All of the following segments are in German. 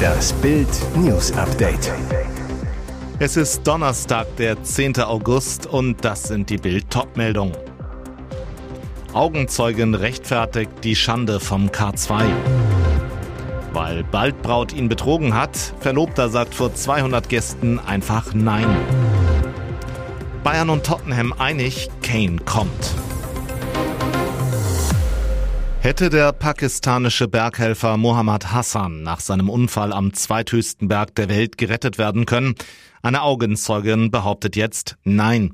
Das Bild News Update. Es ist Donnerstag, der 10. August und das sind die Bild meldungen Augenzeugin rechtfertigt die Schande vom K2. Weil Baldbraut ihn betrogen hat, Verlobter sagt vor 200 Gästen einfach Nein. Bayern und Tottenham einig, Kane kommt. Hätte der pakistanische Berghelfer Mohammad Hassan nach seinem Unfall am zweithöchsten Berg der Welt gerettet werden können? Eine Augenzeugin behauptet jetzt Nein.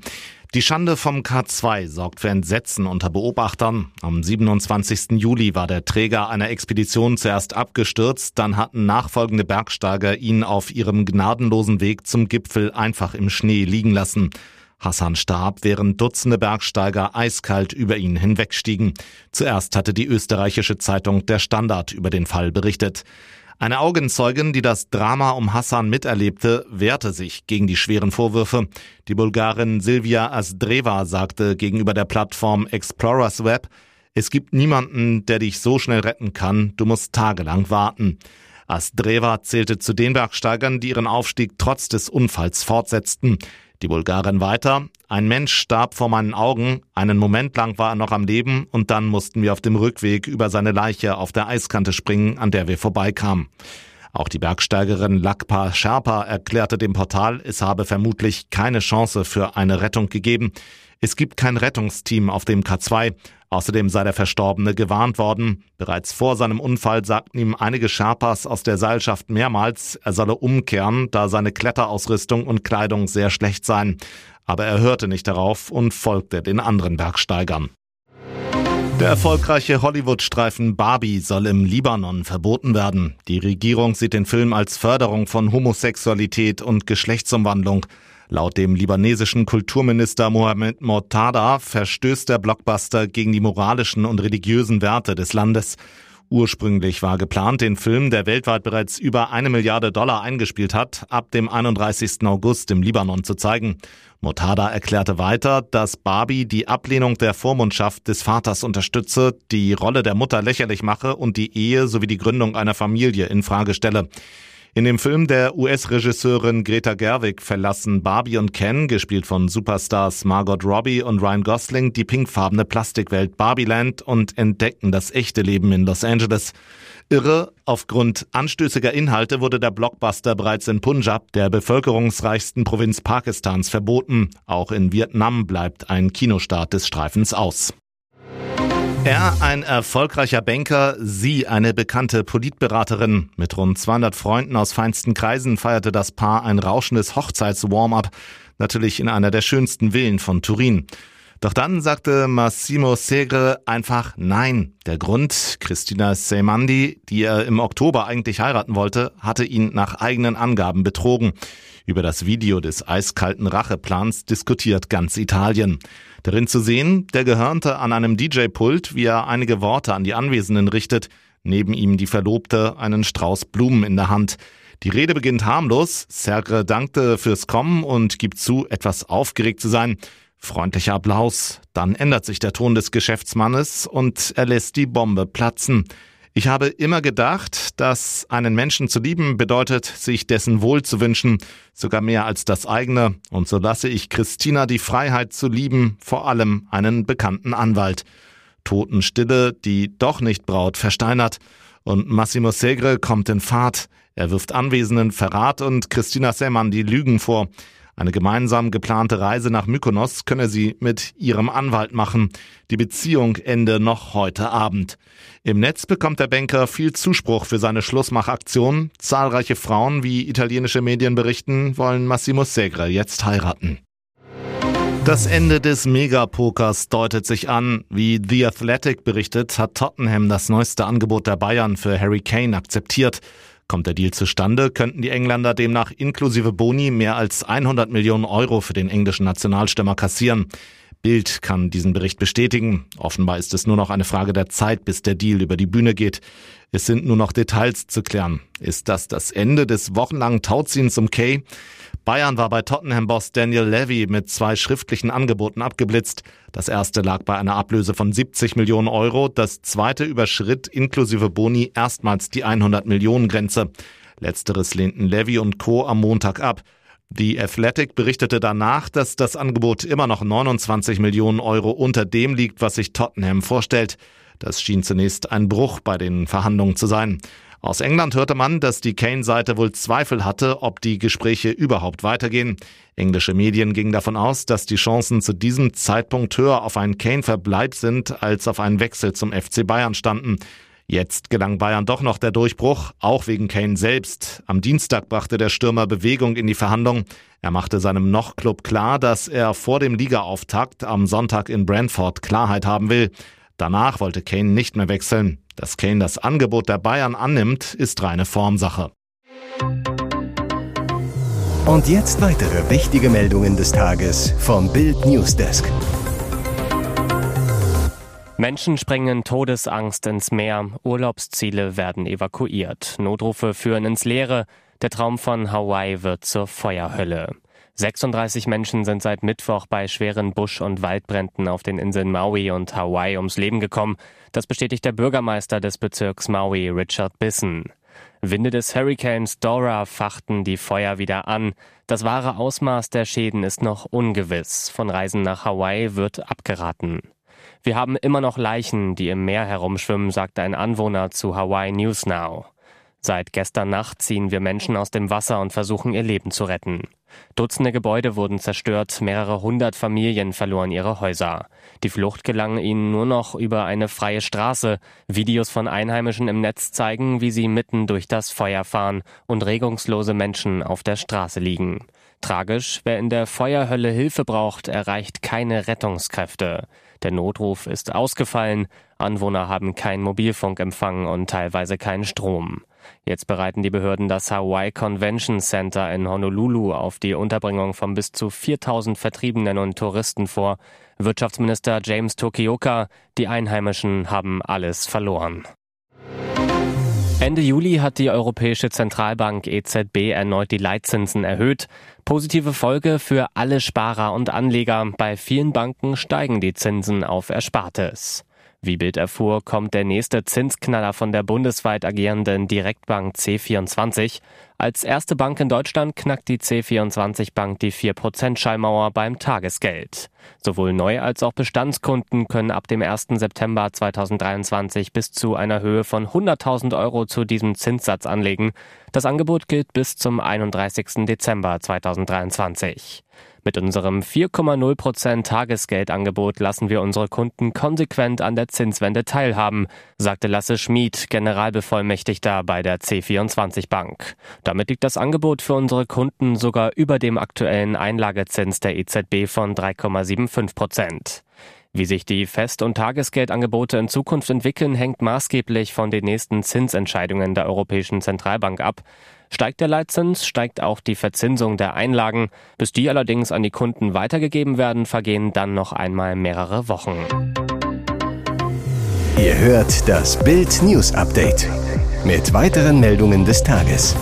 Die Schande vom K2 sorgt für Entsetzen unter Beobachtern. Am 27. Juli war der Träger einer Expedition zuerst abgestürzt, dann hatten nachfolgende Bergsteiger ihn auf ihrem gnadenlosen Weg zum Gipfel einfach im Schnee liegen lassen. Hassan starb, während Dutzende Bergsteiger eiskalt über ihn hinwegstiegen. Zuerst hatte die österreichische Zeitung Der Standard über den Fall berichtet. Eine Augenzeugin, die das Drama um Hassan miterlebte, wehrte sich gegen die schweren Vorwürfe. Die Bulgarin Silvia Asdreva sagte gegenüber der Plattform Explorers Web, es gibt niemanden, der dich so schnell retten kann, du musst tagelang warten. Asdreva zählte zu den Bergsteigern, die ihren Aufstieg trotz des Unfalls fortsetzten. Die Bulgarin weiter. Ein Mensch starb vor meinen Augen. Einen Moment lang war er noch am Leben und dann mussten wir auf dem Rückweg über seine Leiche auf der Eiskante springen, an der wir vorbeikamen. Auch die Bergsteigerin Lakpa Sherpa erklärte dem Portal, es habe vermutlich keine Chance für eine Rettung gegeben. Es gibt kein Rettungsteam auf dem K2. Außerdem sei der Verstorbene gewarnt worden. Bereits vor seinem Unfall sagten ihm einige Sherpas aus der Seilschaft mehrmals, er solle umkehren, da seine Kletterausrüstung und Kleidung sehr schlecht seien. Aber er hörte nicht darauf und folgte den anderen Bergsteigern. Der erfolgreiche Hollywood-Streifen Barbie soll im Libanon verboten werden. Die Regierung sieht den Film als Förderung von Homosexualität und Geschlechtsumwandlung. Laut dem libanesischen Kulturminister Mohamed Mortada verstößt der Blockbuster gegen die moralischen und religiösen Werte des Landes. Ursprünglich war geplant, den Film, der weltweit bereits über eine Milliarde Dollar eingespielt hat, ab dem 31. August im Libanon zu zeigen. Motada erklärte weiter, dass Barbie die Ablehnung der Vormundschaft des Vaters unterstütze, die Rolle der Mutter lächerlich mache und die Ehe sowie die Gründung einer Familie in Frage stelle. In dem Film der US-Regisseurin Greta Gerwig verlassen Barbie und Ken, gespielt von Superstars Margot Robbie und Ryan Gosling, die pinkfarbene Plastikwelt Barbieland und entdecken das echte Leben in Los Angeles. Irre, aufgrund anstößiger Inhalte wurde der Blockbuster bereits in Punjab, der bevölkerungsreichsten Provinz Pakistans, verboten. Auch in Vietnam bleibt ein Kinostart des Streifens aus. Er ein erfolgreicher Banker, sie eine bekannte Politberaterin. Mit rund 200 Freunden aus feinsten Kreisen feierte das Paar ein rauschendes Hochzeits-Warm-up, natürlich in einer der schönsten Villen von Turin. Doch dann sagte Massimo Segre einfach Nein. Der Grund, Christina Seimandi, die er im Oktober eigentlich heiraten wollte, hatte ihn nach eigenen Angaben betrogen. Über das Video des eiskalten Racheplans diskutiert ganz Italien. Darin zu sehen, der Gehörnte an einem DJ-Pult, wie er einige Worte an die Anwesenden richtet, neben ihm die Verlobte, einen Strauß Blumen in der Hand. Die Rede beginnt harmlos, Sergre dankte fürs Kommen und gibt zu, etwas aufgeregt zu sein. Freundlicher Applaus, dann ändert sich der Ton des Geschäftsmannes und er lässt die Bombe platzen. Ich habe immer gedacht, dass einen Menschen zu lieben bedeutet, sich dessen Wohl zu wünschen, sogar mehr als das eigene. Und so lasse ich Christina die Freiheit zu lieben, vor allem einen bekannten Anwalt. Totenstille, die doch nicht Braut versteinert. Und Massimo Segre kommt in Fahrt. Er wirft Anwesenden Verrat und Christina Semann die Lügen vor. Eine gemeinsam geplante Reise nach Mykonos könne sie mit ihrem Anwalt machen. Die Beziehung ende noch heute Abend. Im Netz bekommt der Banker viel Zuspruch für seine Schlussmachaktion. Zahlreiche Frauen, wie italienische Medien berichten, wollen Massimo Segre jetzt heiraten. Das Ende des Megapokers deutet sich an. Wie The Athletic berichtet, hat Tottenham das neueste Angebot der Bayern für Harry Kane akzeptiert. Kommt der Deal zustande, könnten die Engländer demnach inklusive Boni mehr als 100 Millionen Euro für den englischen Nationalstürmer kassieren. Bild kann diesen Bericht bestätigen. Offenbar ist es nur noch eine Frage der Zeit, bis der Deal über die Bühne geht. Es sind nur noch Details zu klären. Ist das das Ende des wochenlangen Tauziehens um Kay? Bayern war bei Tottenham-Boss Daniel Levy mit zwei schriftlichen Angeboten abgeblitzt. Das erste lag bei einer Ablöse von 70 Millionen Euro. Das zweite überschritt inklusive Boni erstmals die 100 Millionen Grenze. Letzteres lehnten Levy und Co. am Montag ab. Die Athletic berichtete danach, dass das Angebot immer noch 29 Millionen Euro unter dem liegt, was sich Tottenham vorstellt. Das schien zunächst ein Bruch bei den Verhandlungen zu sein. Aus England hörte man, dass die Kane-Seite wohl Zweifel hatte, ob die Gespräche überhaupt weitergehen. Englische Medien gingen davon aus, dass die Chancen zu diesem Zeitpunkt höher auf einen Kane-Verbleib sind, als auf einen Wechsel zum FC Bayern standen. Jetzt gelang Bayern doch noch der Durchbruch, auch wegen Kane selbst. Am Dienstag brachte der Stürmer Bewegung in die Verhandlung. Er machte seinem Noch-Club klar, dass er vor dem Ligaauftakt am Sonntag in Brentford Klarheit haben will. Danach wollte Kane nicht mehr wechseln. Dass Kane das Angebot der Bayern annimmt, ist reine Formsache. Und jetzt weitere wichtige Meldungen des Tages vom Bild Newsdesk. Menschen sprengen Todesangst ins Meer, Urlaubsziele werden evakuiert, Notrufe führen ins Leere, der Traum von Hawaii wird zur Feuerhölle. 36 Menschen sind seit Mittwoch bei schweren Busch- und Waldbränden auf den Inseln Maui und Hawaii ums Leben gekommen. Das bestätigt der Bürgermeister des Bezirks Maui, Richard Bissen. Winde des Hurricanes Dora fachten die Feuer wieder an. Das wahre Ausmaß der Schäden ist noch ungewiss. Von Reisen nach Hawaii wird abgeraten. Wir haben immer noch Leichen, die im Meer herumschwimmen, sagte ein Anwohner zu Hawaii News Now. Seit gestern Nacht ziehen wir Menschen aus dem Wasser und versuchen ihr Leben zu retten. Dutzende Gebäude wurden zerstört, mehrere hundert Familien verloren ihre Häuser. Die Flucht gelang ihnen nur noch über eine freie Straße. Videos von Einheimischen im Netz zeigen, wie sie mitten durch das Feuer fahren und regungslose Menschen auf der Straße liegen. Tragisch, wer in der Feuerhölle Hilfe braucht, erreicht keine Rettungskräfte. Der Notruf ist ausgefallen, Anwohner haben keinen Mobilfunkempfang und teilweise keinen Strom. Jetzt bereiten die Behörden das Hawaii Convention Center in Honolulu auf die Unterbringung von bis zu 4000 Vertriebenen und Touristen vor. Wirtschaftsminister James Tokioka, die Einheimischen haben alles verloren. Ende Juli hat die Europäische Zentralbank EZB erneut die Leitzinsen erhöht. Positive Folge für alle Sparer und Anleger. Bei vielen Banken steigen die Zinsen auf Erspartes. Wie Bild erfuhr, kommt der nächste Zinsknaller von der bundesweit agierenden Direktbank C24. Als erste Bank in Deutschland knackt die C24 Bank die 4%-Schallmauer beim Tagesgeld. Sowohl Neu- als auch Bestandskunden können ab dem 1. September 2023 bis zu einer Höhe von 100.000 Euro zu diesem Zinssatz anlegen. Das Angebot gilt bis zum 31. Dezember 2023. Mit unserem 4,0% Tagesgeldangebot lassen wir unsere Kunden konsequent an der Zinswende teilhaben, sagte Lasse Schmid, Generalbevollmächtigter bei der C24 Bank. Damit liegt das Angebot für unsere Kunden sogar über dem aktuellen Einlagezins der EZB von 3,75% Wie sich die Fest- und Tagesgeldangebote in Zukunft entwickeln, hängt maßgeblich von den nächsten Zinsentscheidungen der Europäischen Zentralbank ab. Steigt der Leitzins, steigt auch die Verzinsung der Einlagen. Bis die allerdings an die Kunden weitergegeben werden, vergehen dann noch einmal mehrere Wochen. Ihr hört das Bild News Update mit weiteren Meldungen des Tages.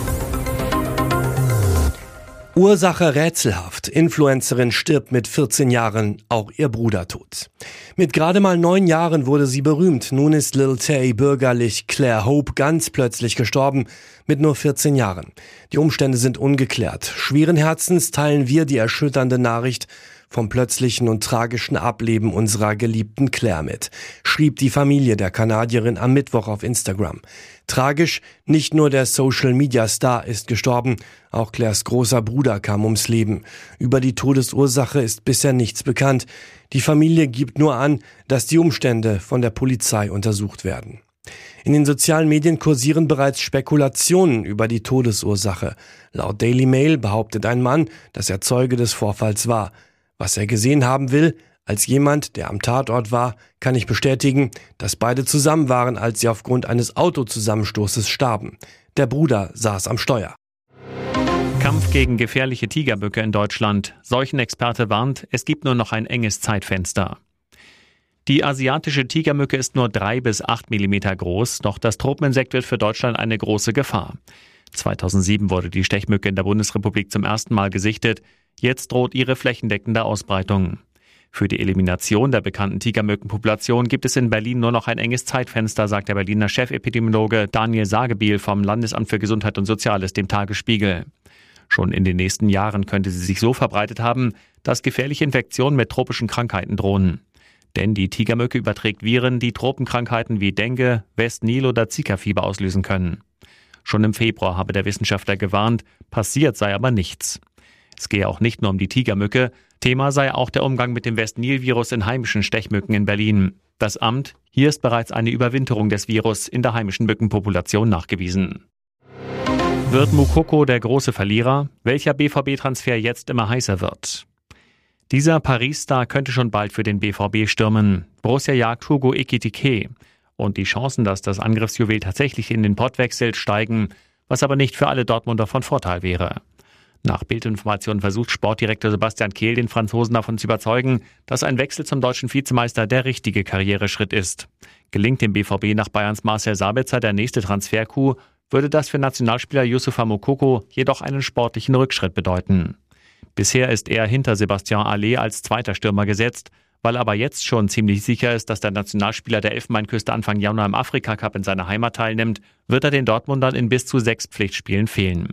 Ursache rätselhaft. Influencerin stirbt mit 14 Jahren, auch ihr Bruder tot. Mit gerade mal neun Jahren wurde sie berühmt. Nun ist Lil Tay bürgerlich Claire Hope ganz plötzlich gestorben, mit nur 14 Jahren. Die Umstände sind ungeklärt. Schweren Herzens teilen wir die erschütternde Nachricht vom plötzlichen und tragischen Ableben unserer geliebten Claire mit, schrieb die Familie der Kanadierin am Mittwoch auf Instagram. Tragisch, nicht nur der Social-Media-Star ist gestorben, auch Claires großer Bruder kam ums Leben. Über die Todesursache ist bisher nichts bekannt. Die Familie gibt nur an, dass die Umstände von der Polizei untersucht werden. In den sozialen Medien kursieren bereits Spekulationen über die Todesursache. Laut Daily Mail behauptet ein Mann, dass er Zeuge des Vorfalls war. Was er gesehen haben will, als jemand, der am Tatort war, kann ich bestätigen, dass beide zusammen waren, als sie aufgrund eines Autozusammenstoßes starben. Der Bruder saß am Steuer. Kampf gegen gefährliche Tigerböcke in Deutschland. Seuchenexperte warnt, es gibt nur noch ein enges Zeitfenster. Die asiatische Tigermücke ist nur drei bis acht Millimeter groß, doch das Tropeninsekt wird für Deutschland eine große Gefahr. 2007 wurde die Stechmücke in der Bundesrepublik zum ersten Mal gesichtet. Jetzt droht ihre flächendeckende Ausbreitung. Für die Elimination der bekannten Tigermückenpopulation gibt es in Berlin nur noch ein enges Zeitfenster, sagt der Berliner Chefepidemiologe Daniel Sagebiel vom Landesamt für Gesundheit und Soziales dem Tagesspiegel. Schon in den nächsten Jahren könnte sie sich so verbreitet haben, dass gefährliche Infektionen mit tropischen Krankheiten drohen. Denn die Tigermücke überträgt Viren, die Tropenkrankheiten wie Dengue, West-Nil oder Zika-Fieber auslösen können. Schon im Februar habe der Wissenschaftler gewarnt, passiert sei aber nichts. Es gehe auch nicht nur um die Tigermücke, Thema sei auch der Umgang mit dem West-Nil-Virus in heimischen Stechmücken in Berlin. Das Amt, hier ist bereits eine Überwinterung des Virus in der heimischen Mückenpopulation nachgewiesen. Wird Mukoko der große Verlierer? Welcher BVB-Transfer jetzt immer heißer wird? Dieser Paris-Star könnte schon bald für den BVB stürmen. Borussia jagt Hugo Ekitike. Und die Chancen, dass das Angriffsjuwel tatsächlich in den Pott wechselt, steigen, was aber nicht für alle Dortmunder von Vorteil wäre. Nach Bildinformationen versucht Sportdirektor Sebastian Kehl den Franzosen davon zu überzeugen, dass ein Wechsel zum deutschen Vizemeister der richtige Karriereschritt ist. Gelingt dem BVB nach Bayerns Marcel Sabitzer der nächste Transfercoup, würde das für Nationalspieler Yusufa Mokoko jedoch einen sportlichen Rückschritt bedeuten. Bisher ist er hinter Sebastian Allais als zweiter Stürmer gesetzt, weil aber jetzt schon ziemlich sicher ist, dass der Nationalspieler der Elfenbeinküste Anfang Januar im Afrika-Cup in seiner Heimat teilnimmt, wird er den Dortmundern in bis zu sechs Pflichtspielen fehlen.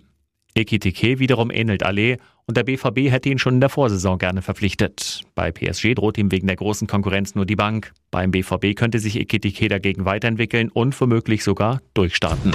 Ekitike wiederum ähnelt Allais und der BVB hätte ihn schon in der Vorsaison gerne verpflichtet. Bei PSG droht ihm wegen der großen Konkurrenz nur die Bank. Beim BVB könnte sich Ekitike dagegen weiterentwickeln und womöglich sogar durchstarten.